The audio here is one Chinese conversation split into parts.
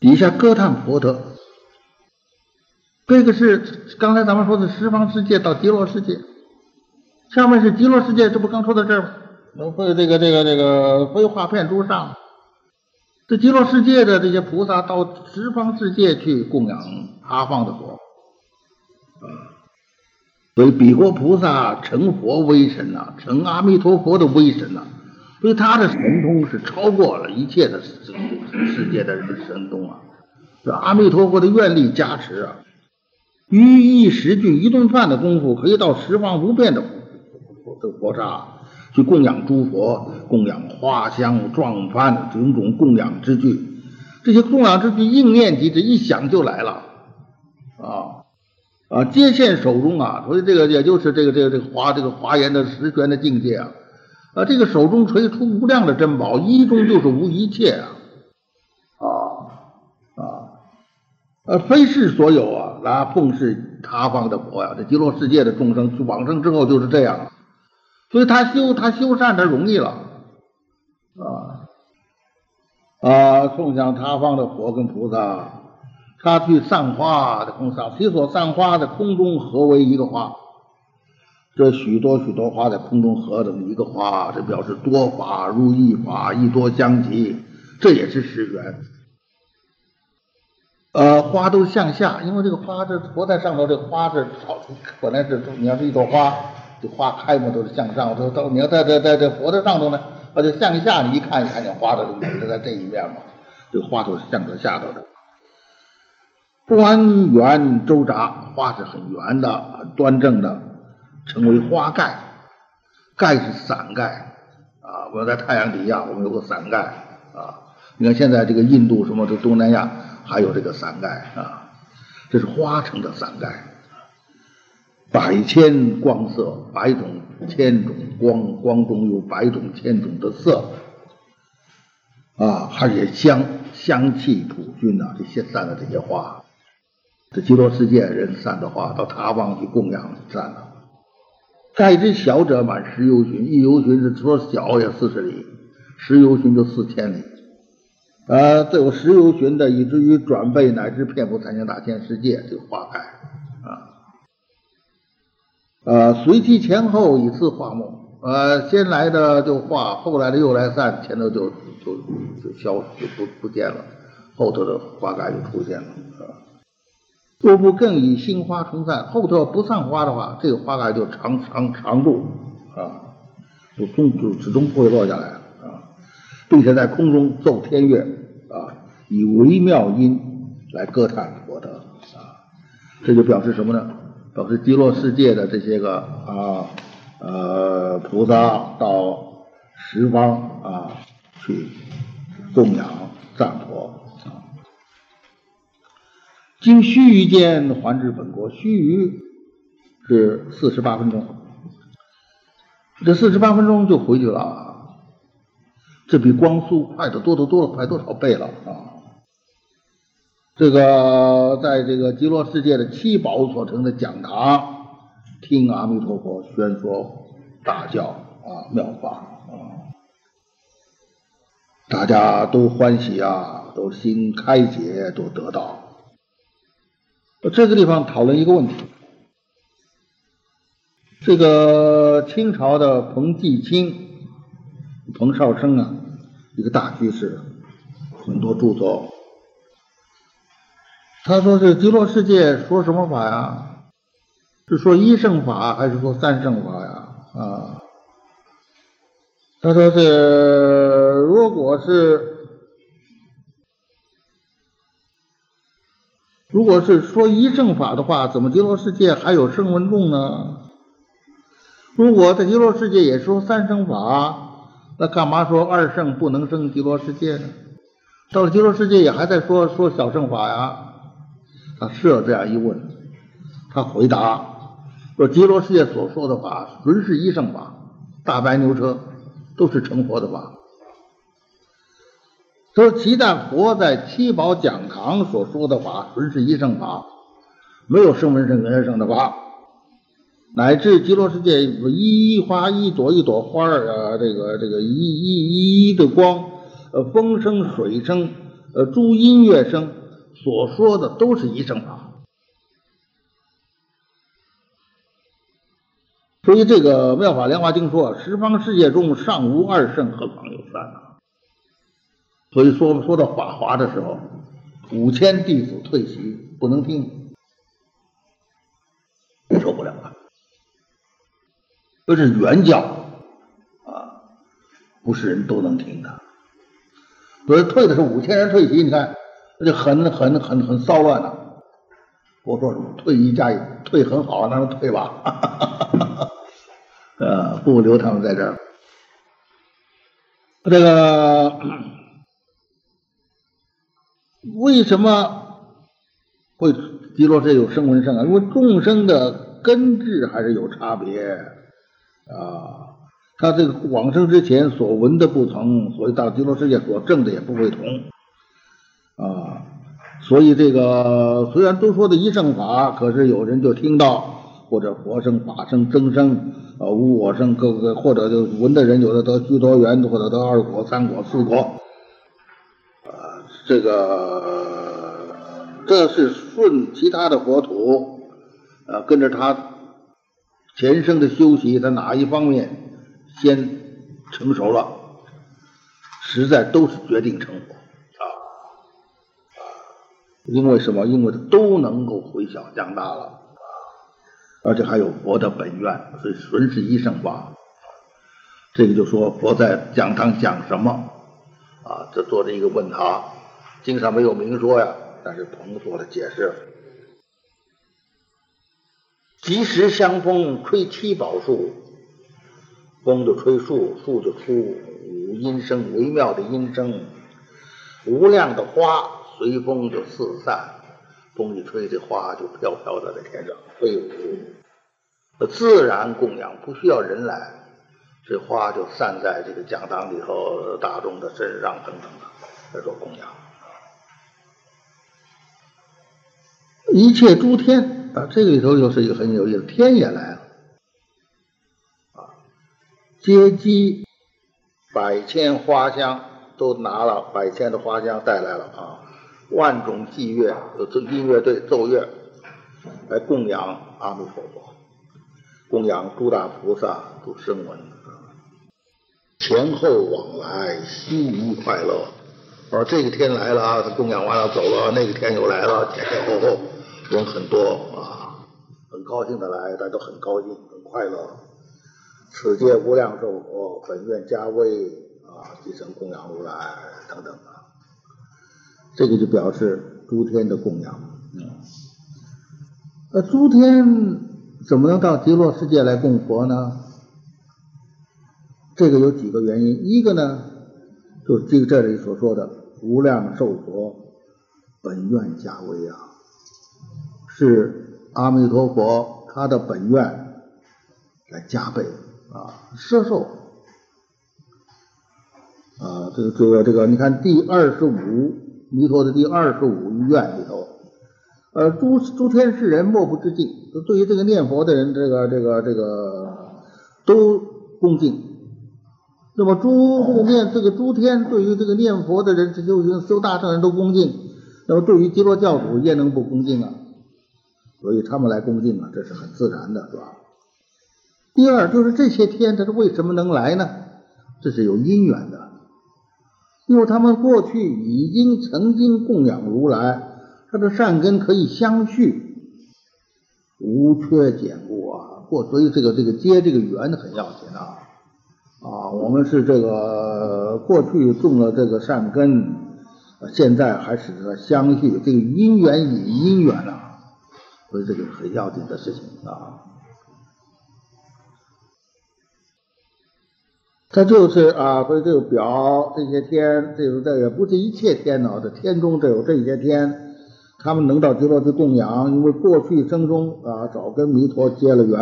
底下歌叹佛德。这个是刚才咱们说的十方世界到极乐世界，下面是极乐世界，这不刚说到这儿吗？会这个这个这个飞画片诸上，这极乐世界的这些菩萨到十方世界去供养阿方的佛，所以比国菩萨成佛威神呐，成阿弥陀佛的威神呐，所以他的神通是超过了一切的世世界的神通啊，这阿弥陀佛的愿力加持啊。于一时具一顿饭的功夫，可以到十方无边的这个佛刹去供养诸佛，供养花香幢幡种种供养之具。这些供养之具应念即止，一想就来了啊啊！接现手中啊，所以这个也就是这个这个这个华这个华严的十玄的境界啊啊！这个手中垂出无量的珍宝，一中就是无一切啊啊啊！呃，非是所有啊。来奉事他方的佛呀，这极乐世界的众生往生之后就是这样，所以他修他修善他容易了啊啊，奉向他方的佛跟菩萨，他去散花的空上，其所散花的空中合为一个花，这许多许多花在空中合成一个花，这表示多法如一法，一多相即，这也是十缘。呃，花都向下，因为这个花这佛在上头，这花是朝，本来是你要是一朵花，这花开嘛都是向上，都都你要在在在这佛的上头呢，那就向下，你一看一看见花的美就在这一面嘛，这花都是向着下头的，端圆周匝，花是很圆的，端正的，成为花盖，盖是伞盖啊，我在太阳底下，我们有个伞盖啊，你看现在这个印度什么这东南亚。还有这个伞盖啊，这是花成的伞盖，百千光色，百种千种光，光中有百种千种的色啊，而且香香气普均呐，这些散的这些花，这极乐世界人散的花到他方去供养散了。盖之小者满十游旬，一游旬是说小也四十里，十游旬就四千里。呃，这有十由旬的，以至于转背乃至遍布三千大千世界，这个花开啊，呃，随其前后以次化木，呃，先来的就化，后来的又来散，前头就就就消就不不见了，后头的花盖就出现了啊。若不更以新花重散，后头不散花的话，这个花盖就长长长住啊，就终就始终不会落下来啊。并且在空中奏天乐啊，以微妙音来歌叹佛德啊，这就表示什么呢？表示极乐世界的这些个啊呃菩萨到十方啊去供养赞佛。经须臾间还至本国，须臾是四十八分钟，这四十八分钟就回去了。这比光速快的多得多了，快多少倍了啊！这个在这个极乐世界的七宝所成的讲堂，听阿弥陀佛宣说大教啊妙法啊，大家都欢喜啊，都心开解，都得到。这个地方讨论一个问题，这个清朝的彭继清。彭绍生啊，一个大居士，很多著作。他说：“这极乐世界说什么法呀？是说一圣法还是说三圣法呀？”啊，他说：“是如果是如果是说一圣法的话，怎么极乐世界还有圣文众呢？如果在极乐世界也说三圣法？”那干嘛说二圣不能生极乐世界呢？到了极乐世界也还在说说小圣法呀？他设这样一问，他回答说：极乐世界所说的法纯是一圣法，大白牛车都是成佛的法。说其但佛在七宝讲堂所说的法纯是一圣法，没有声闻圣、缘圣的法。乃至极乐世界一花一朵一朵花儿啊，这个这个一一一一的光，呃，风声水声，呃，诸音乐声所说的都是一圣法。所以这个《妙法莲华经》说：“十方世界中尚无二圣，何况有三呢？”所以说说到《法华》的时候，五千弟子退席，不能听，受不了了。这是原教啊，不是人都能听的。所以退的是五千人退席，你看那就很很很很骚乱了。我说什么退一加一，退很好，那就退吧。呃，不留他们在这儿。这个为什么会极乐世界有声闻圣啊？因为众生的根质还是有差别啊。他这个往生之前所闻的不同，所以到极乐世界所证的也不会同啊。所以这个虽然都说的一圣法，可是有人就听到。或者佛生、法生、增生啊，无我生，各个或者就闻的人有的得居多缘，或者得二果、三果、四果，这个这是顺其他的国土啊，跟着他前生的修习，他哪一方面先成熟了，实在都是决定成佛啊，因为什么？因为他都能够回小降大了。而且还有佛的本愿，所以纯是一圣法。这个就说佛在讲堂讲什么啊？这做了一个问答，经上没有明说呀，但是彭做了解释。及时相逢，吹七宝树，风就吹树，树就出五音声，微妙的音声，无量的花随风就四散。风一吹，这花就飘飘的在天上飞舞，自然供养，不需要人来，这花就散在这个讲堂里头，大众的身上等等的，来做供养。一切诸天啊，这个里头又是一个很有意思，天也来了啊，接机百千花香，都拿了百千的花香带来了啊。万种祭乐，这音乐队奏乐来供养阿弥陀佛，供养诸大菩萨，诸声闻，前后往来，心愉快乐。而这个天来了啊，他供养完了走了，那个天又来了，前前后后人很多啊，很高兴的来，大家都很高兴，很快乐。此界无量寿佛，本愿加威啊，即成供养如来等等啊。这个就表示诸天的供养，那诸天怎么能到极乐世界来供佛呢？这个有几个原因，一个呢，就是这个这里所说的无量寿佛本愿加为啊，是阿弥陀佛他的本愿来加倍啊，摄受啊，这个这个这个，你看第二十五。弥陀的第二十五愿里头，呃，诸诸天世人莫不致敬，对于这个念佛的人，这个这个这个都恭敬。那么诸这个念这个诸天对于这个念佛的人，这修行修大圣人都恭敬。那么对于基督教主，焉能不恭敬啊？所以他们来恭敬啊，这是很自然的，是吧？第二就是这些天，他是为什么能来呢？这是有因缘的。因为他们过去已经曾经供养如来，他的善根可以相续，无缺减故啊。过所以这个这个接这个缘很要紧啊啊！我们是这个过去种了这个善根，现在还使得相续，这个因缘与因缘啊，所以这个很要紧的事情啊。它就是啊，所以这个表这些天，这个这也不是一切天呢，这天中这有这些天，他们能到极乐去供养，因为过去生中啊，早跟弥陀结了缘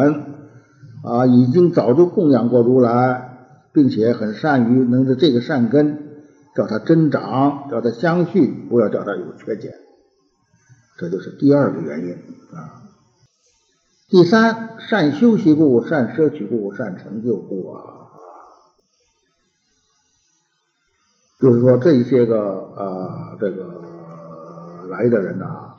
啊，已经早就供养过如来，并且很善于能的这个善根，叫它增长，叫它相续，不要叫它有缺减，这就是第二个原因啊。第三，善修习故，善摄取故，善成就故啊。就是说这些个啊，这个来的人呐，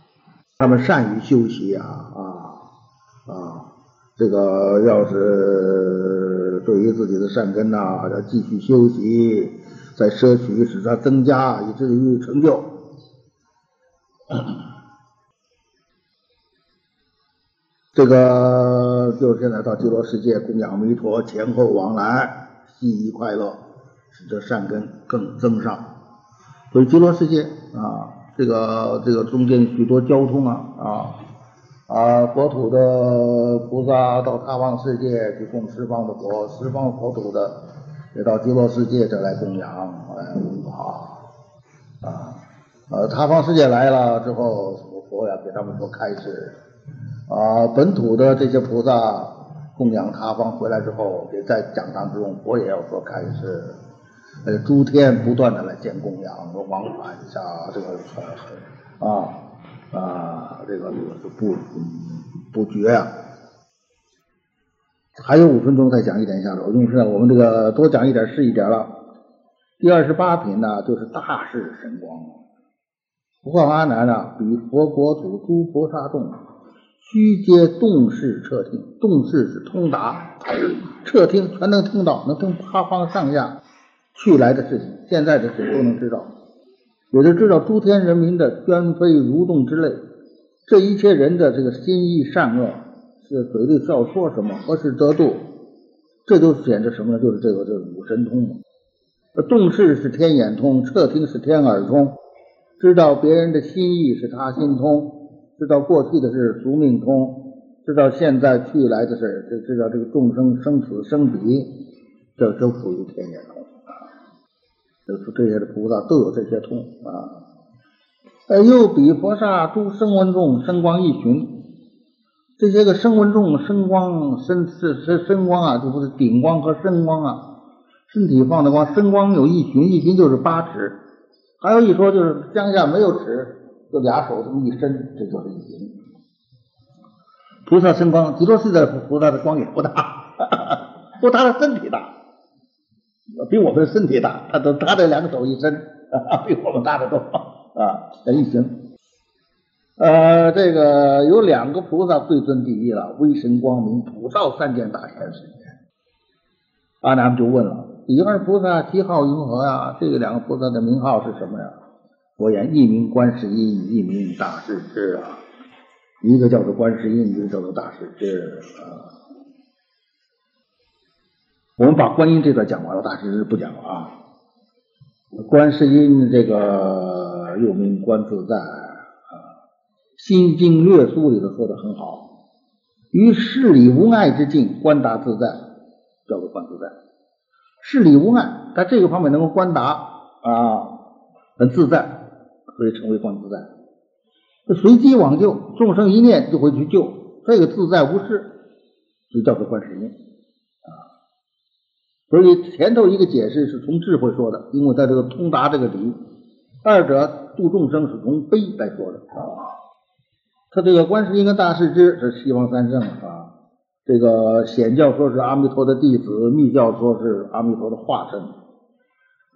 他们善于修习啊啊啊，这个要是对于自己的善根呐，要继续修习，再摄取使它增加，以至于成就。这个就是现在到极乐世界供养弥陀，前后往来，悉宜快乐，使得善根更增上。所以极乐世界啊，这个这个中间许多交通啊啊啊，国土的菩萨到他方世界去供十方的佛，十方国土的也到极乐世界这来供养，哎啊啊呃，他方世界来了之后，佛要给他们说开示。啊，本土的这些菩萨供养他方回来之后，也在讲堂之中，佛也要说开始，呃，诸天不断的来建供养，说往返一下这个啊啊，这个不不绝啊。还有五分钟再讲一点下头，因为我们这个多讲一点是一点了。第二十八品呢，就是大士神光，不过阿难呢，比佛国土诸菩萨众。须皆动视彻听，动视是通达，彻听全能听到，能听八方上下去来的事情，现在的事都能知道，也就知道诸天人民的喧飞蠕动之类，这一切人的这个心意善恶，是嘴里要说什么，何时得度，这都显示什么呢？就是这个这个五神通。动视是天眼通，彻听是天耳通，知道别人的心意是他心通。知道过去的是俗命通，知道现在去来的事，就知道这个众生生死生彼，这都属于天眼通啊。这这些的菩萨都有这些通啊。呃，又比佛刹诸声闻众声光一群，这些个声闻众声光身是是声光啊，就不是顶光和声光啊。身体放的光，声光有一群，一群就是八尺，还有一说就是江下没有尺。就俩手这么一伸，这就是一形。菩萨身光，极多世界菩萨的光也不大，不他的身体大，比我们的身体大。他都他的两个手一伸，比我们大得多啊！这一形。呃，这个有两个菩萨最尊第一了，威神光明，普照三界大千世界。阿难就问了：第二菩萨七号云何呀？这个两个菩萨的名号是什么呀？我言一名观世音，一名大势至啊，一个叫做观世音，一个叫做大势至啊。我们把观音这段讲完了，大势至不讲了啊。观世音这个又名观自在啊，《心经略疏》里头说的很好，于事理无碍之境，观达自在，叫做观自在。事理无碍，在这个方面能够观达啊，很自在。所以称为观自在，这随机往救，众生一念就会去救，这个自在无事，就叫做观世音啊。所以前头一个解释是从智慧说的，因为在这个通达这个理；二者度众生是从悲来说的啊。他这个观世音跟大势至是西方三圣啊，这个显教说是阿弥陀的弟子，密教说是阿弥陀的化身。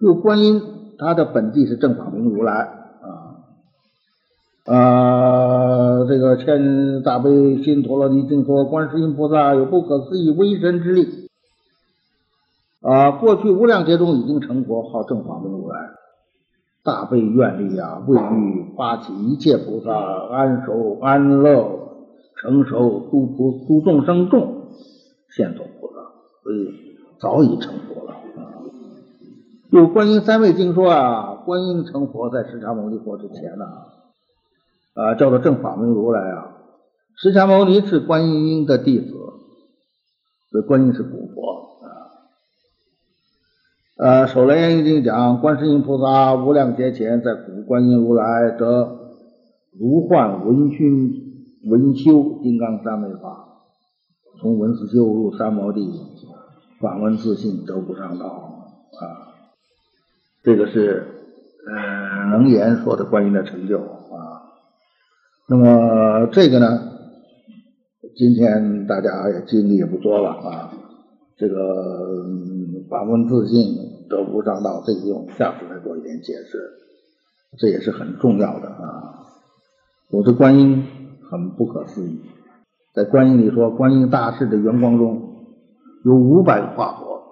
又观音，他的本地是正法明如来。啊，这个《千大悲心陀罗尼经》说，观世音菩萨有不可思议威神之力，啊，过去无量劫中已经成佛，号正法明如来，大悲愿力啊，为欲发起一切菩萨安守安乐，成熟诸菩诸众生众，现做菩萨，所以早已成佛了。啊，有《观音三昧经》说啊，观音成佛在释迦牟尼佛之前呢。啊叫做正法明如来啊！释迦牟尼是观音的弟子，所以观音是古佛啊。呃，《首楞严经》讲，观世音菩萨无量劫前在古观音如来得如幻闻熏闻修金刚三昧法，从文思修入三摩地，反闻自信得不上道啊。这个是呃楞严说的观音的成就。那么这个呢，今天大家也精力也不多了啊。这个反问自信得无上道，这个用下次再做一点解释，这也是很重要的啊。我的观音很不可思议，在观音里说，观音大士的圆光中有五百个化佛，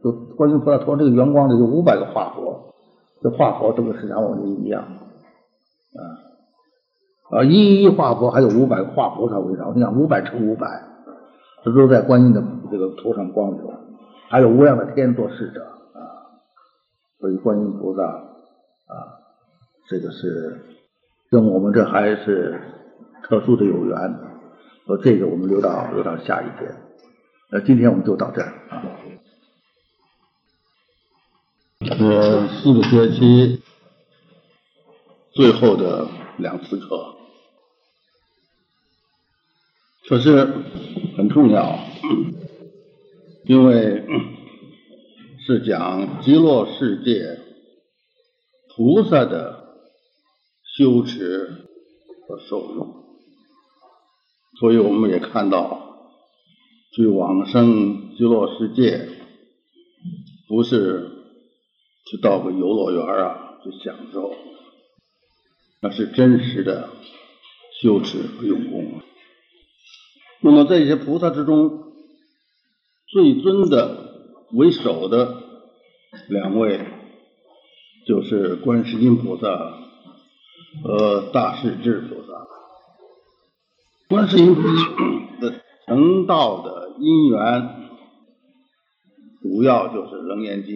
就观音菩萨说这个圆光里有五百个化佛，这化佛这个时常我们一样啊啊，一一化佛还有五百化菩萨围绕，你看五百乘五百，这都在观音的这个头上光着，还有无量的天做侍者啊，所以观音菩萨啊，这个是。跟我们这还是特殊的有缘，说这个我们留到留到下一节。那今天我们就到这儿啊。这四个学期最后的两次课，可是很重要，因为是讲极乐世界菩萨的。修持和受用，所以我们也看到，去往生极乐世界，不是去到个游乐园啊去享受，那是真实的修持和用功。那么这些菩萨之中，最尊的为首的两位，就是观世音菩萨。和大势至菩萨，观世音菩萨的成道的因缘，主要就是《楞严经》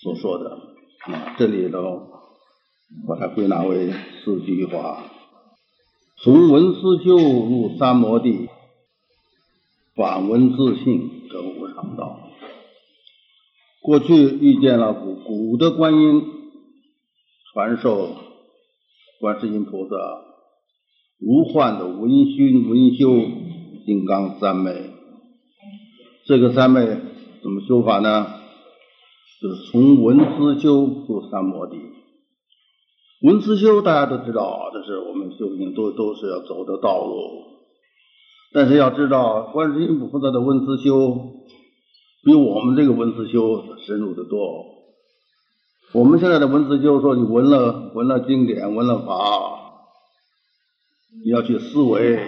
所说的啊，这里头把它归纳为四句话：从闻思修入三摩地，反闻自性得无上道。过去遇见了古古的观音传授。观世音菩萨无患的文熏文修金刚三昧，这个三昧怎么修法呢？就是从闻思修入三摩地。文思修大家都知道，这是我们修行都都是要走的道路。但是要知道，观世音菩萨的文思修比我们这个文思修深入的多。我们现在的文字就是说，你闻了闻了经典，闻了法，你要去思维，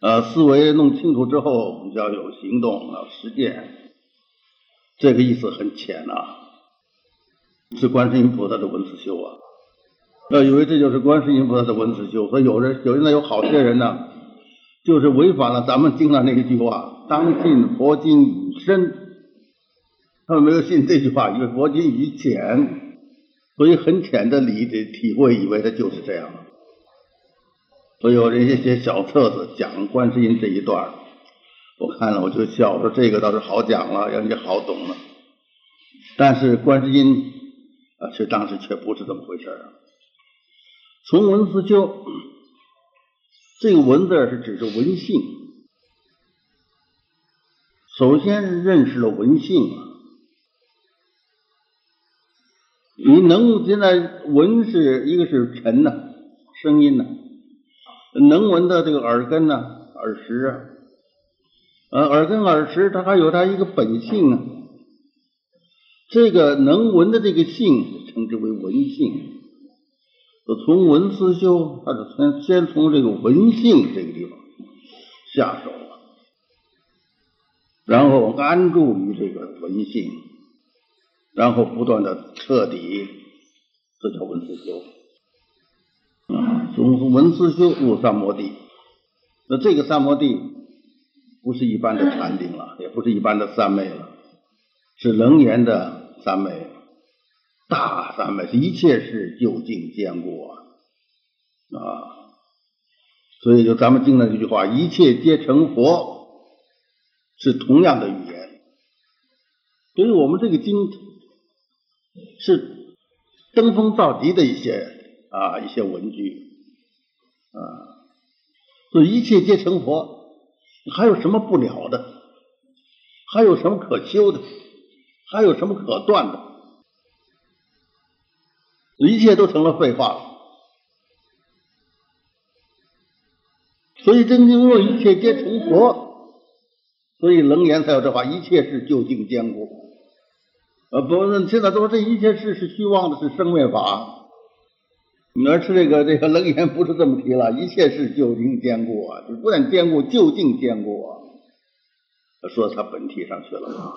呃，思维弄清楚之后，你就要有行动，要实践。这个意思很浅呐，是观世音菩萨的文字修啊。要以为这就是观世音菩萨的文字修，所以有人有现在有好些人呢，就是违反了咱们经上那一句话：“当信佛经以身。”他们没有信这句话，因为佛经以浅，所以很浅的理的体会，以为它就是这样。所以有人家写小册子讲观世音这一段，我看了我就笑，说这个倒是好讲了，人家好懂了。但是观世音啊，却当时却不是这么回事儿。从文思修，这个文字是指着文性，首先认识了文性啊。你能现在文是一个是沉呐，声音呐，能闻的这个耳根呐，耳识啊，呃，耳根耳识它还有它一个本性啊，这个能闻的这个性称之为文性。从文思修，它是先先从这个文性这个地方下手，然后安住于这个文性。然后不断的彻底，这叫文思修啊，从文思修入三摩地。那这个三摩地不是一般的禅定了，也不是一般的三昧了，是楞严的三昧，大三昧，一切是究竟坚固啊啊！所以就咱们经常这句话，一切皆成佛，是同样的语言。所以我们这个经。是登峰造极的一些啊一些文句啊，所以一切皆成佛，还有什么不了的？还有什么可修的？还有什么可断的？一切都成了废话了。所以真经说一切皆成佛，所以楞严才有这话：一切是究竟坚固。呃，不，现在都说这一切事是虚妄的，是生灭法。而是这个这个楞严不是这么提了，一切事究竟坚固啊，就不但坚固，究竟坚固啊。说他本体上去了，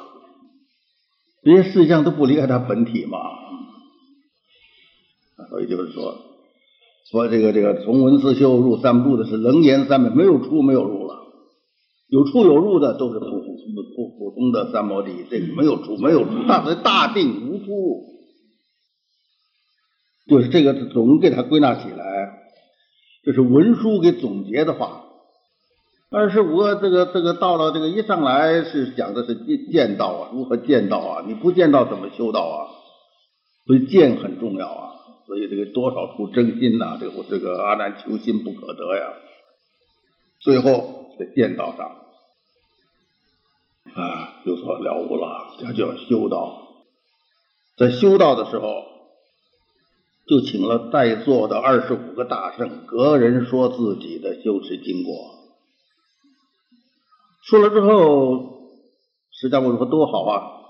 这些事项都不离开他本体嘛。所以就是说，说这个这个从文思修入三不入的是楞严三昧，没有出没有入了，有出有入的都是普普普普通的三摩地，这没有出没有出，大大定无出。就是这个总给它归纳起来，这是文书给总结的话。二十五个这个这个到了这个一上来是讲的是见见道啊，如何见道啊？你不见道怎么修道啊？所以见很重要啊。所以这个多少出真心呐，这个这个阿难求心不可得呀。最后在见道上啊有所了悟了，他就要修道。在修道的时候。就请了在座的二十五个大圣，个人说自己的修持经过。说了之后，释迦牟尼说多好啊！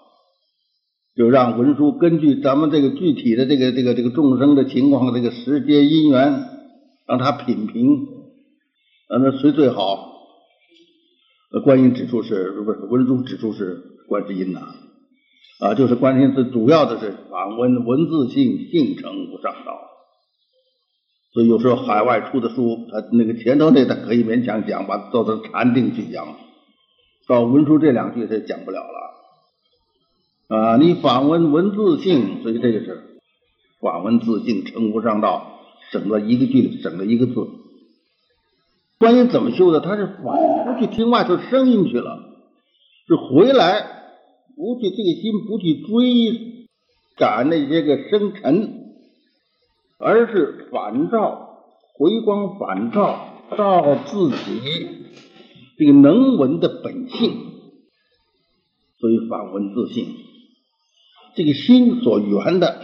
就让文殊根据咱们这个具体的这个这个这个众生的情况，这个时间因缘，让他品评，啊，那谁最好？观音指出是不是文殊指出是观世音呐？啊，就是关键是主要的是访问文字性性成无上道，所以有时候海外出的书，他那个前头那他可以勉强讲，把做成禅定去讲，到文书这两句他讲不了了。啊，你访问文字性，所以这个是访问自性称呼上道，省了一个句，省了一个字。观音怎么修的？他是反复去听外头声音去了，是回来。不去这个心，不去追赶那些个生尘，而是反照回光返照照自己这个能闻的本性，所以反闻自性，这个心所缘的，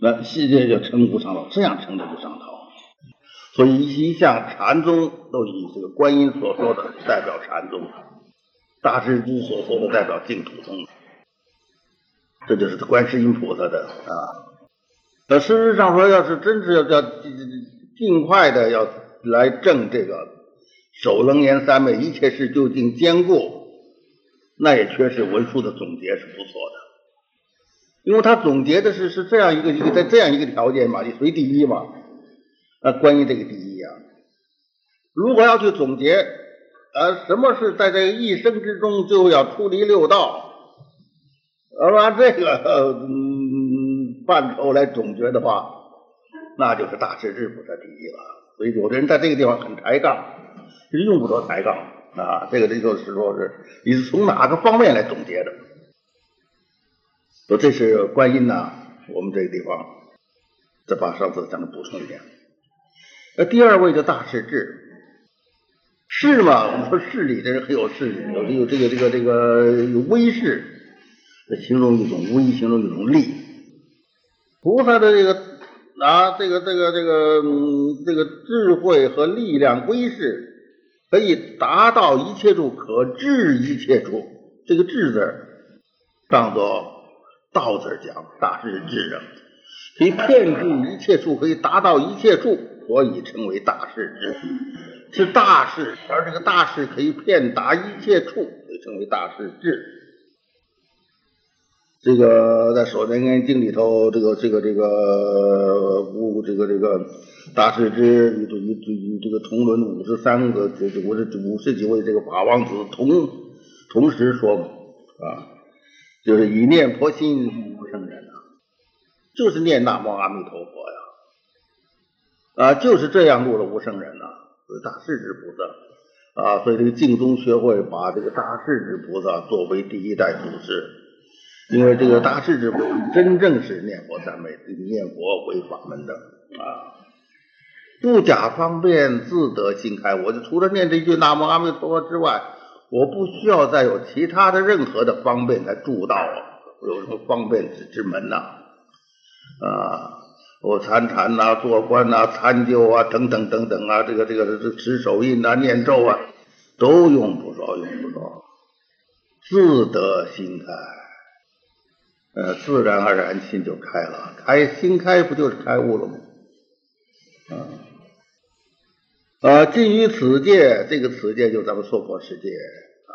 那世界就称无上道，这样称的就上道。所以一向禅宗都以这个观音所说的代表禅宗。大师之所说的代表净土宗，这就是观世音菩萨的啊。那事实上说，要是真是要要尽快的要来证这个首楞严三昧一切事究竟坚固，那也确实文殊的总结是不错的，因为他总结的是是这样一个一个在这样一个条件嘛，你谁第一嘛？啊，关于这个第一呀，如果要去总结。呃，什么是在这一生之中就要出离六道？而按这个嗯范畴来总结的话，那就是大势至菩萨第一了。所以有的人在这个地方很抬杠，其实用不着抬杠啊。这个这就是说是你是从哪个方面来总结的？说这是观音呐，我们这个地方再把上次讲的补充一点。那第二位的大势至。势嘛，我们说势力，这人很有势力，有有这个这个这个有威势，形容一种威，形容一种力。菩萨的这个啊，这个这个这个，这个智慧和力量威势，可以达到一切处，可治一切处。这个治字当做道字讲，大势至人，可以遍及一切处，可以达到一切处，所以称为大势至。是大事，而这个大事可以遍达一切处，所以称为大事智。这个在《守楞严经》里头，这个这个这个五这个这个大势至与与与这个同伦五十三个这这五十五十几位这个法王子同同时说啊，就是以念佛心无生人啊，就是念南无阿弥陀佛呀，啊，就是这样入了无生人呐。大势至菩萨啊，所以这个净宗学会把这个大势至菩萨作为第一代祖师，因为这个大势至菩萨真正是念佛三昧、念佛为法门的啊，不假方便自得心开。我就除了念这句南无阿弥陀佛之外，我不需要再有其他的任何的方便来助道，有什么方便之之门呐？啊。我参禅呐，做官呐，参究啊，等等等等啊，这个这个这持手印呐，念咒啊，都用不着，用不着，自得心开。呃，自然而然心就开了，开心开不就是开悟了吗？啊，啊，近于此界，这个此界就咱们娑婆世界啊，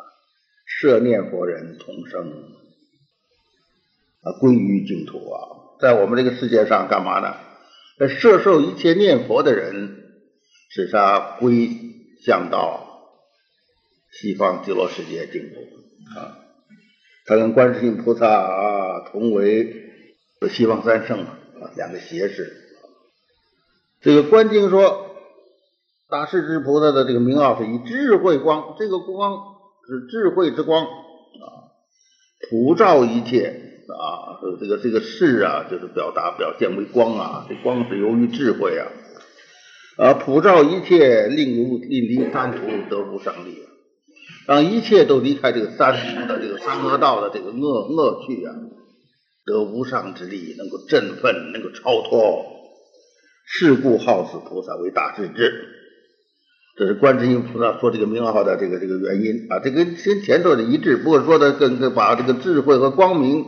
摄念佛人同生啊，归于净土啊，在我们这个世界上干嘛呢？摄受一切念佛的人，使他归向到西方极乐世界净土啊。他跟观世音菩萨啊同为西方三圣啊，两个胁侍。这个观经说，大势至菩萨的这个名号是以智慧光，这个光是智慧之光啊，普照一切啊。这个这个势啊，就是表达表现为光啊，这光是由于智慧啊啊，普照一切，令如令离三途得无上利啊。让一切都离开这个三途的这个三恶道的这个恶恶趣啊，得无上之力，能够振奋，能够超脱。是故好此菩萨为大智之，这是观世音菩萨说这个名号的这个这个原因啊。这个跟前头的一致，不过说的跟跟把这个智慧和光明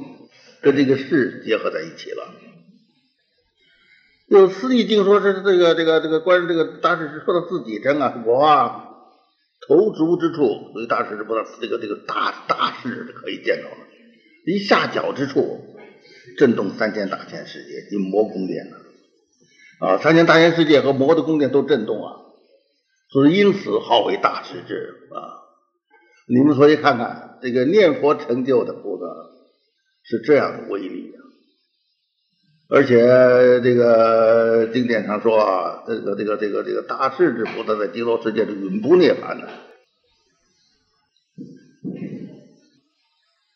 跟这个事结合在一起了。有司义经说是这个这个这个观这个大智智说到自己称啊，我啊。头足之处，所以大师不知道这个这个大大势可以见到的。一下脚之处，震动三千大千世界，及魔宫殿了。啊，三千大千世界和魔的宫殿都震动啊，所以因此号为大势至啊。你们所以看看这个念佛成就的菩萨是这样的威力啊。而且这个经典上说啊，这个这个这个这个大势至菩萨在极乐世界是永不涅槃的。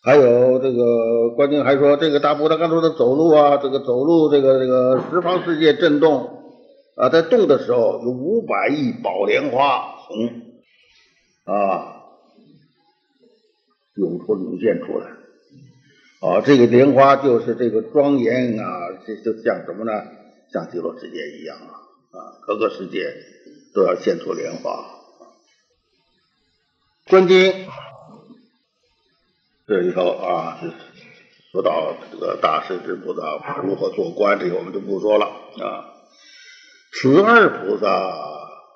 还有这个观经还说，这个大菩萨刚才说的走路啊，这个走路，这个这个十方世界震动啊，在动的时候有五百亿宝莲花从啊涌出涌现出来。啊，这个莲花就是这个庄严啊，这就像什么呢？像极乐世界一样啊，啊，各个世界都要现出莲花。观经这里头啊，说到这个大势至菩萨如何做官，这个我们就不说了啊。此二菩萨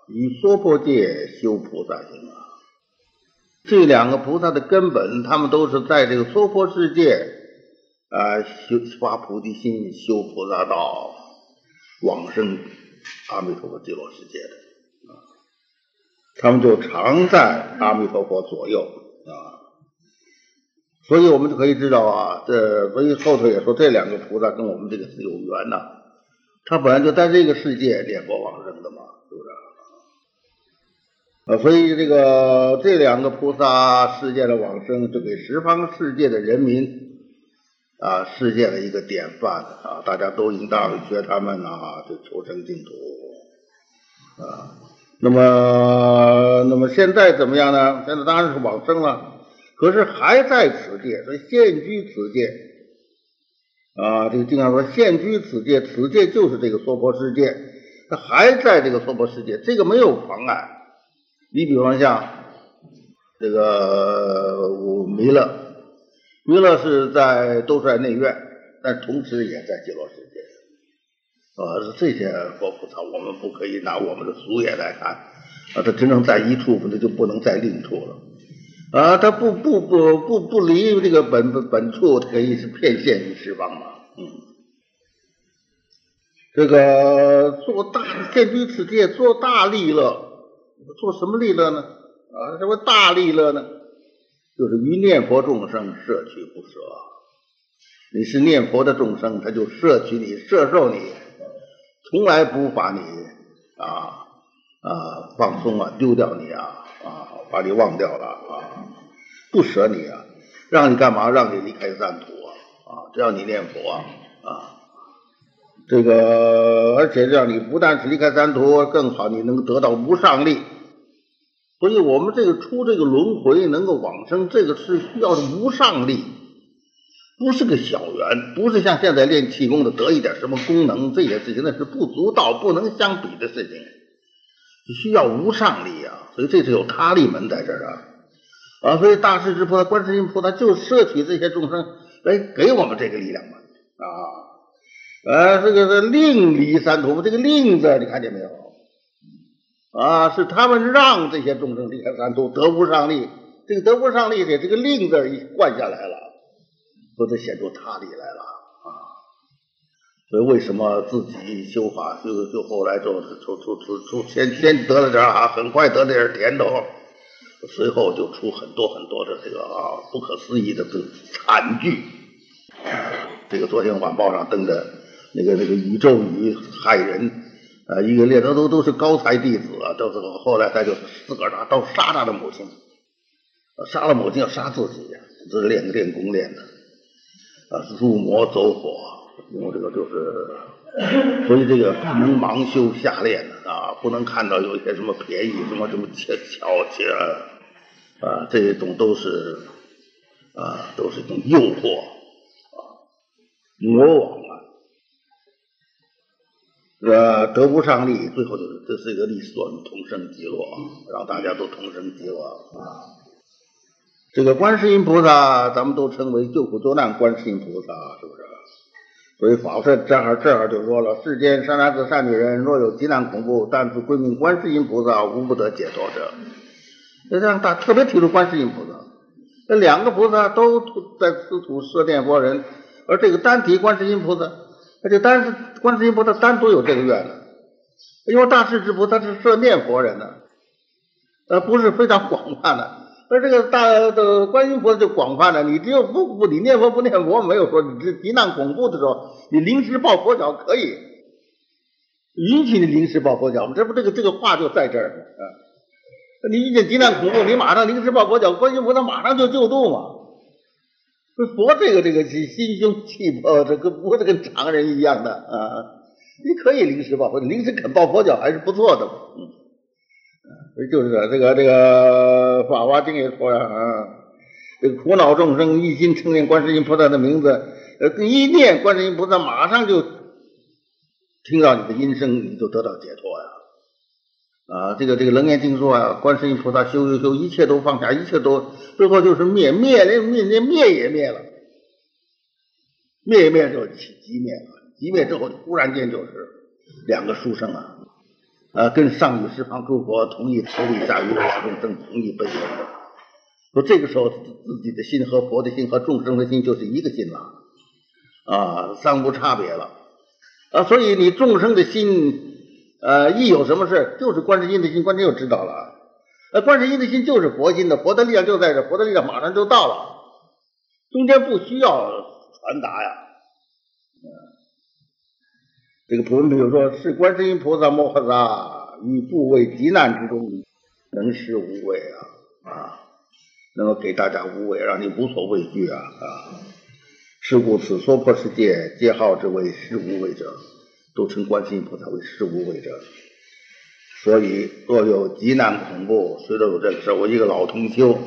以娑婆界修菩萨行啊。这两个菩萨的根本，他们都是在这个娑婆世界啊修发菩提心、修菩萨道、往生阿弥陀佛极乐世界的啊。他们就常在阿弥陀佛左右啊。所以我们就可以知道啊，这所以后头也说这两个菩萨跟我们这个是有缘呐。他本来就在这个世界念佛往生的嘛，是不是？啊，所以这个这两个菩萨世界的往生，就给十方世界的人民啊，世界的一个典范啊，大家都应当学他们啊，就求生净土啊。那么，那么现在怎么样呢？现在当然是往生了，可是还在此界，所以现居此界啊。这个经常说现居此界，此界就是这个娑婆世界，他还在这个娑婆世界，这个没有妨碍。你比方像这个我弥勒，弥勒是在兜率内院，但同时也在极乐世界。啊，这些佛菩萨，我们不可以拿我们的俗眼来看啊，他只能在一处，那就不能在另处了。啊，他不不不不不离这个本本本处，可以是遍现于十方嘛。嗯，这个做大现居此界，做大利乐。做什么利乐呢？啊，什么大利乐呢？就是于念佛众生摄取不舍。你是念佛的众生，他就摄取你、摄受你，从来不把你啊啊放松啊、丢掉你啊啊，把你忘掉了啊，不舍你啊，让你干嘛？让你离开三途啊啊！只要你念佛啊啊。这个，而且让你不但是离开三途，更好，你能得到无上力。所以我们这个出这个轮回，能够往生，这个是需要的无上力，不是个小缘，不是像现在练气功的得一点什么功能，这些事情那是不足道、不能相比的事情，需要无上力啊。所以这是有他力门在这儿啊。啊，所以大势至菩萨、观世音菩萨就摄取这些众生，来给我们这个力量嘛啊，呃，这个是另离三途，这个另字你看见没有？啊，是他们让这些众生离开三途，得无上力。这个得无上力的这个令字一灌下来了，都得显出他力来了啊。所以为什么自己修法修修后来就出出出出先先得了点啊，很快得了点甜头，随后就出很多很多的这个啊不可思议的这个惨剧。这个昨天晚报上登的那个那个宇宙语害人。啊，一个列德都都是高才弟子啊，都是后来他就自个儿拿刀杀他的母亲，杀了母亲要杀自己，这是练练功练的，啊，入魔走火，因为这个就是，所以这个不能盲修瞎练的啊，不能看到有一些什么便宜什么什么巧巧切啊，这种都是啊，都是一种诱惑啊，魔王。呃，得不上力，最后就是这是一个力所同生极乐，让大家都同生极乐啊。这个观世音菩萨，咱们都称为救苦救难观世音菩萨，是不是？所以法师这儿这儿就说了：世间善男子善女人，若有极难恐怖，但自归命观世音菩萨，无不得解脱者。这样大特别提出观世音菩萨，这两个菩萨都在此土设念佛人，而这个单提观世音菩萨。而且单是观世音菩萨单独有这个愿的，因为大势至菩萨是设念佛人的，呃，不是非常广泛的。而这个大的观音菩萨就广泛的，你只有不不你念佛不念佛，没有说你这极难恐怖的时候，你临时抱佛脚可以，允许你临时抱佛脚，这不这个这个话就在这儿啊。你遇见极难恐怖，你马上临时抱佛脚，观音菩萨马上就救度嘛。这佛这个这个心心胸气魄，这跟不是跟常人一样的啊！你可以临时抱佛，临时肯抱佛脚还是不错的。嗯，就是这个这个《法华经》也说呀啊，这个苦恼众生一心称念观世音菩萨的名字，呃，一念观世音菩萨，马上就听到你的音声，你就得到解脱呀。啊这个这个楞严经说啊，观世音菩萨修修修，一切都放下，一切都最后就是灭灭了灭灭灭也灭了，灭也灭就起即灭了，即灭之后突然间就是两个书生啊，啊，跟上与十方诸佛同意投地下与往众生同意奔腾，说这个时候自己的心和佛的心和众生的心就是一个心了，啊，三无差别了，啊，所以你众生的心。呃，一有什么事就是观世音的心，观世音就知道了。呃，观世音的心就是佛心的，佛的力量就在这，佛的力量马上就到了，中间不需要传达呀。这个普文比如说是观世音菩萨摩诃萨于诸位极难之中，能施无畏啊啊，能够给大家无畏，让你无所畏惧啊啊。是故此娑婆世界皆号之为施无畏者。都称观世音菩萨为施无畏者，所以若有极难恐怖，随着有这个事我一个老同修，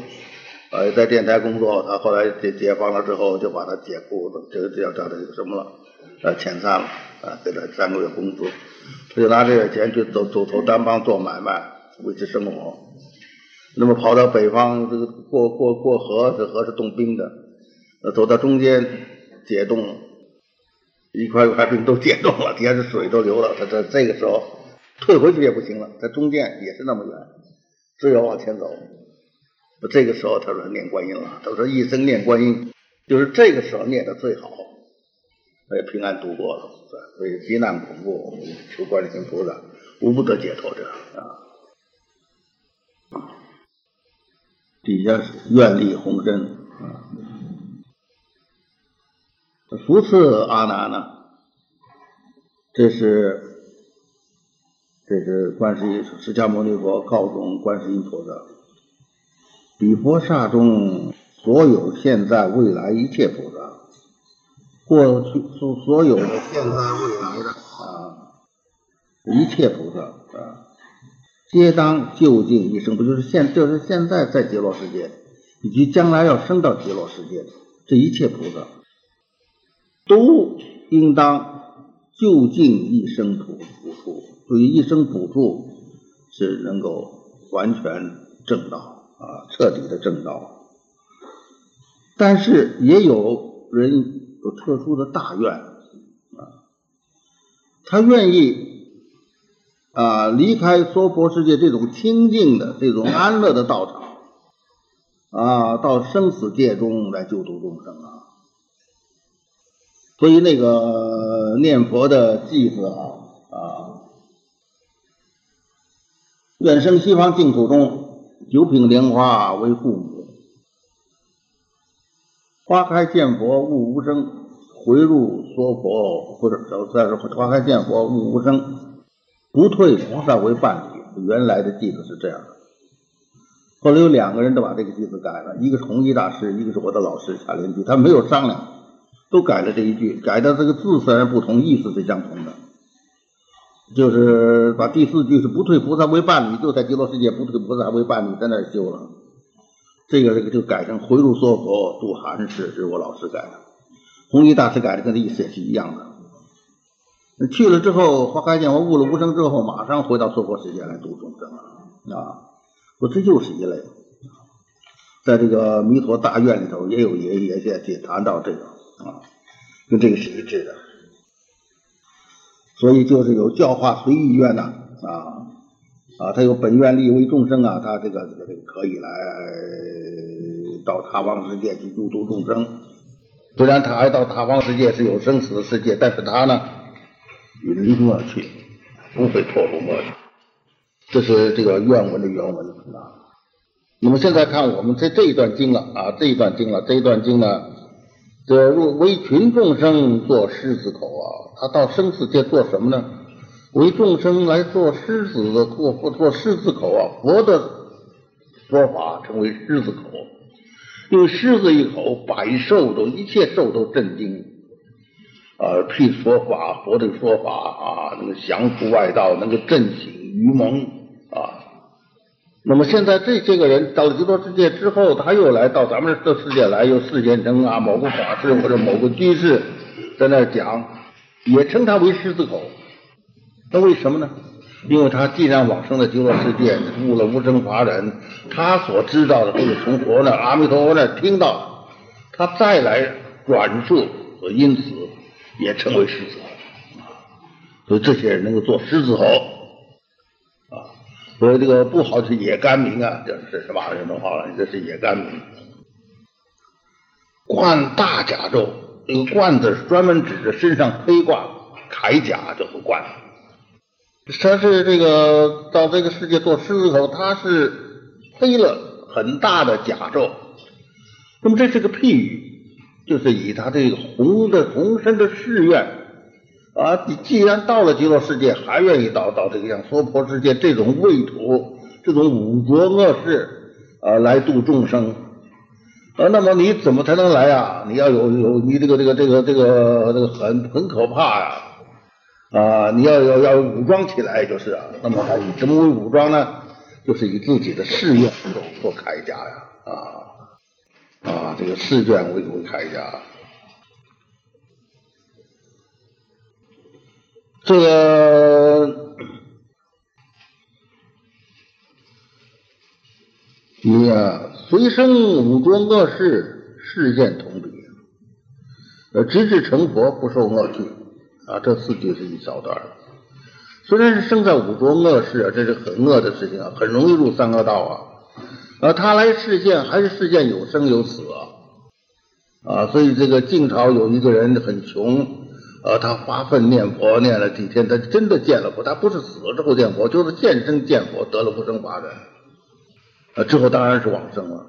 呃，在电台工作，他后来解解放了之后，就把他解雇了，这个这叫叫他什么了？呃，遣散了，啊，给他三个月工资，他就拿这个钱去走走投单帮做买卖，维持生活。那么跑到北方，这个过过过河，这河是冻冰的，呃，走到中间解冻。一块一块冰都解冻了，底下是水都流了，他这这个时候退回去也不行了，在中间也是那么远，只有往前走。这个时候他说念观音了，他说一生念观音，就是这个时候念的最好，也平安度过了。所以极难恐怖，求观世音菩萨，无不得解脱者啊。底下是愿力宏深啊。福次阿难呢？这是这是观世音释迦牟尼佛告诉观世音菩萨：比佛刹中所有现在未来一切菩萨，过去所所有的现在未来的啊一切菩萨啊，皆当就近一生，不就是现就是现在在极乐世界，以及将来要升到极乐世界这一切菩萨。都应当就近一生补补处，所以一生补处是能够完全正道啊，彻底的正道。但是也有人有特殊的大愿啊，他愿意啊离开娑婆世界这种清净的、这种安乐的道场啊，到生死界中来救度众生啊。所以那个念佛的偈子啊啊，愿生西方净土中，九品莲花为父母。花开见佛悟无声，回入娑婆不是再说花开见佛悟无声，不退菩萨为伴侣。原来的句子是这样的，后来有两个人都把这个句子改了，一个是弘一大师，一个是我的老师夏莲居，他没有商量，都改了这一句，改的这个字虽然不同，意思是相同的，就是把第四句是不退菩萨为伴侣，就在极乐世界不退菩萨为伴侣，在那儿修了。这个这个就改成回入娑婆度寒士，是我老师改的。弘一大师改的跟这意思也是一样的。去了之后，花开见佛悟了无声之后，马上回到娑婆世界来度众生啊！说这就是一类，在这个弥陀大愿里头也有也也也也谈到这个啊，跟这个是一致的。所以就是有教化随意愿呐啊。啊，他有本愿力为众生啊，他这个这个这个可以来到他方世界去度度众生。虽然他还到他方世界是有生死的世界，但是他呢，与离恶去，不会脱入恶趣。这是这个愿文的原文啊。那么现在看我们这这一段经了啊，这一段经了，这一段经呢，这入为群众生做狮子口啊，他到生死界做什么呢？为众生来做狮子的做做狮子口啊，佛的说法称为狮子口，因为狮子一口，百兽都一切兽都震惊啊，辟说法，佛的说法啊，能够降服外道，能够震醒愚蒙啊。那么现在这些个人到了极乐世界之后，他又来到咱们这世界来，又世间成啊某个法师或者某个居士在那讲，也称他为狮子口。那为什么呢？因为他既然往生了极乐世界，悟了无生法忍，他所知道的都是从佛那阿弥陀佛那听到，他再来转述，因此也称为狮子吼。所以这些人能够做狮子吼啊。所以这个不好是野干民啊，这是什么人的话了？这是野干民。冠大甲胄，这个冠字是专门指着身上披挂铠甲叫做冠。他是这个到这个世界做狮子头，他是背了很大的甲胄。那么这是个譬喻，就是以他这个红的红身的誓愿啊，你既然到了极乐世界，还愿意到到这个像娑婆世界这种秽土、这种五浊恶世啊来度众生啊，那么你怎么才能来啊？你要有有你这个这个这个这个这个很很可怕呀！啊，你要要要武装起来就是啊，那么还以什么为武装呢？就是以自己的事业做做铠甲呀，啊啊，这个试卷为为铠甲。这个你呀，随身武装恶事，事件同比，呃，直至成佛，不受恶趣。啊，这四句是一小段虽然是生在五浊恶世啊，这是很恶的事情啊，很容易入三恶道啊。啊，他来世间还是世间有生有死啊。啊，所以这个晋朝有一个人很穷，呃，他发奋念佛，念了几天，他真的见了佛。他不是死了之后见佛，就是现生见佛，得了不生法忍。啊，之后当然是往生了。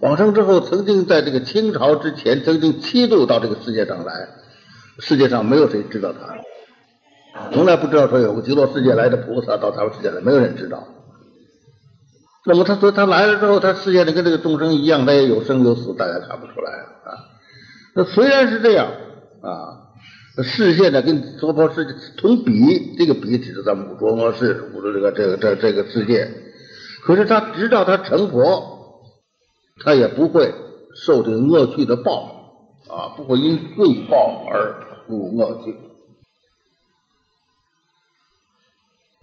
往生之后，曾经在这个清朝之前，曾经七度到这个世界上来。世界上没有谁知道他，从来不知道说有个极乐世界来的菩萨到他们世界来，没有人知道。那么他说他来了之后，他世界里跟这个众生一样，他也有生有死，大家看不出来啊。那虽然是这样啊，世界呢跟娑婆世界同比，这个比指的咱们五浊恶世，五浊这个这个这这个世界。可是他直到他成佛，他也不会受这个恶趣的报。啊，不会因罪报而入恶趣，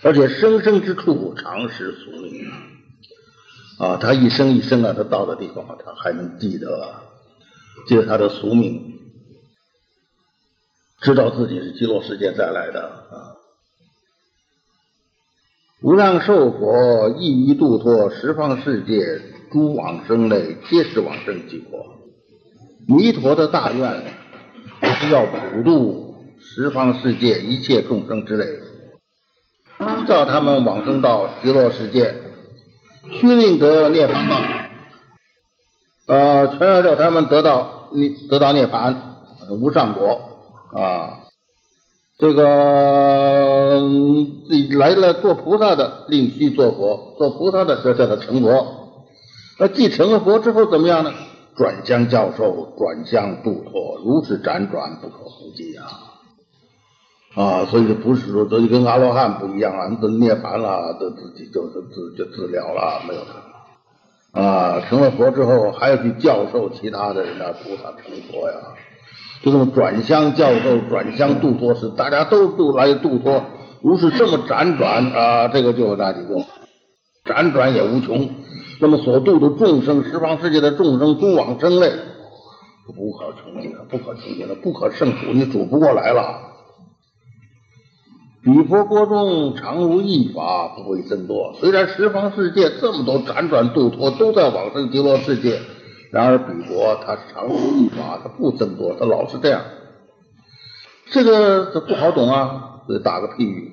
而且生生之处常识俗命啊，他一生一生啊，他到的地方他还能记得，记得他的俗命知道自己是极乐世界再来的啊。无量寿佛意于度脱十方世界诸往生类，皆是往生极国。弥陀的大愿是要普度十方世界一切众生之类，叫他们往生到极乐世界，须令得涅槃道，呃，全要叫他们得到你得到涅槃无上果啊。这个来了做菩萨的，另须做佛；做菩萨的，就叫他成佛。那既成了佛之后怎么样呢？转向教授，转向度脱，如此辗转不可估计啊！啊，所以不是说，这就跟阿罗汉不一样啊，都涅槃了，都自己就就自就自了了，没有他啊。成了佛之后，还要去教授其他的人啊，菩萨成佛呀。就这么转向教授，转向度脱是大家都都来度脱，如是这么辗转啊，这个就那几个辗转也无穷。那么所度的众生，十方世界的众生，诸往生类，不可穷尽了，不可穷尽了，不可胜数，你数不过来了。比佛国中常无一法，不会增多。虽然十方世界这么多辗转度脱，都在往生极乐世界。然而，比国它常无一法，它不增多，它老是这样。这个这不好懂啊，得打个譬喻。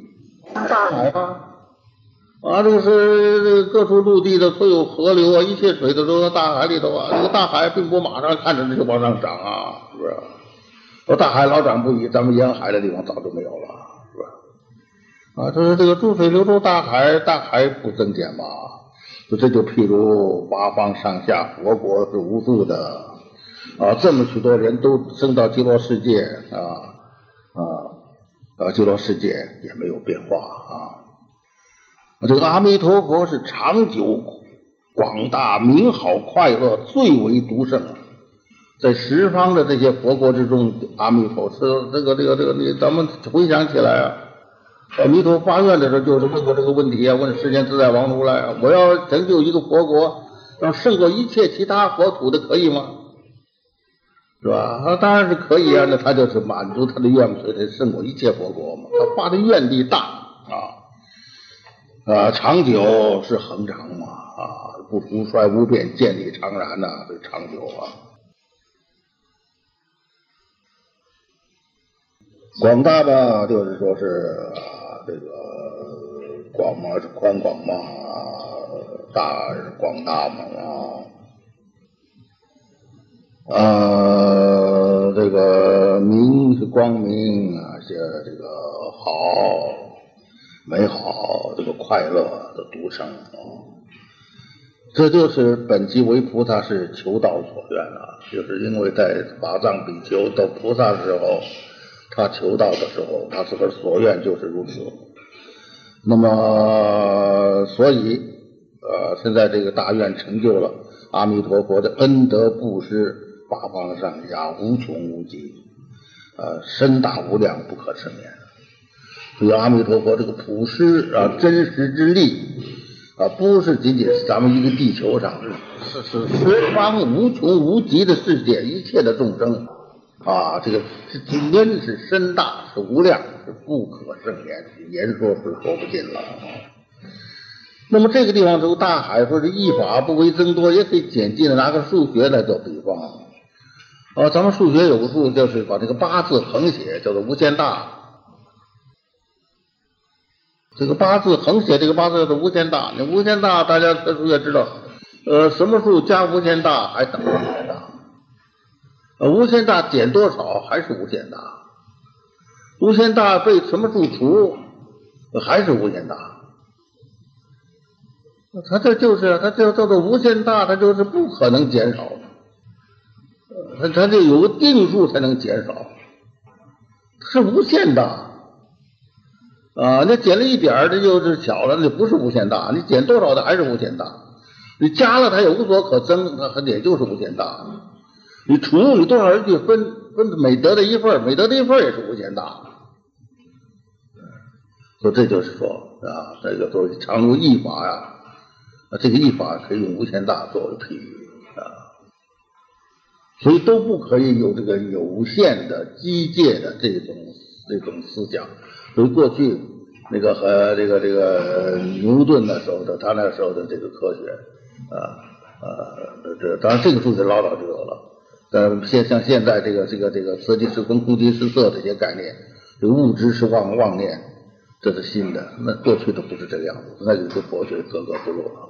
大海啊，啊，这个是各处陆地的所有河流啊，一切水都都在大海里头啊。这个大海并不马上看着就往上涨啊，是不是？说大海老涨不已，咱们沿海的地方早就没有了，是吧？啊，就是这个注水流入大海，大海不增减嘛。这就譬如八方上下佛国是无数的啊，这么许多人都升到极乐世界啊啊啊，极乐世界也没有变化啊。这个阿弥陀佛是长久、广大、名好、快乐，最为独胜，在十方的这些佛国之中，阿弥陀是这个这个这个，你咱们回想起来啊。阿弥陀发愿的时候，就是问过这个问题啊，问世间自在王如来，我要成就一个佛国，要胜过一切其他佛土的，可以吗？是吧？他当然是可以啊，那他就是满足他的愿望，所以他胜过一切佛国嘛。他发的愿力大啊啊，长久是恒长嘛啊，不除衰无变，建立长然呐，这长久啊。广大吧，就是说是。这个广嘛是宽广嘛，大广大嘛啊，啊这个明是光明啊，些这个好美好，这个快乐的独生啊，这就是本机为菩萨是求道所愿啊，就是因为在法藏比丘到菩萨时候。他求道的时候，他自个所愿就是如此。那么，所以，呃，现在这个大愿成就了，阿弥陀佛的恩德布施，八方上下无穷无尽，呃，深大无量，不可胜言。所以，阿弥陀佛这个普施啊，真实之力啊，不是仅仅是咱们一个地球上，是是十方无穷无极的世界，一切的众生。啊，这个是恩是深大是无量是不可胜言，言说是说不尽了。那么这个地方这个大海说是一法不为增多，也可以简近的拿个数学来做比方。啊，咱们数学有个数，就是把这个八字横写，叫做无限大。这个八字横写，这个八字叫做无限大。那无限大，大家学数学知道，呃，什么数加无限大还等于无限大？啊无限大减多少还是无限大，无限大被什么数除还是无限大，它这就是它这叫做无限大，它就是不可能减少，它它就有个定数才能减少，是无限大啊！那减了一点儿，这就是小了，那就不是无限大。你减多少的还是无限大，你加了它也无所可增，那也就是无限大。你除你多少人去分分美德的一份美德的一份也是无限大。所以这就是说啊，这个作为常如一法呀，啊，这个一法可以用无限大作为譬喻啊。所以都不可以有这个有限的机械的这种这种思想。所以过去那个和这个这个牛顿的时候的他那时候的这个科学啊啊，这当然这个数学老早就有了。呃，现像现在这个这个这个色即是空，空即是色这些概念，这个物质是妄妄念，这是新的。那过去的不是这个样子，那就是佛学格格不入了。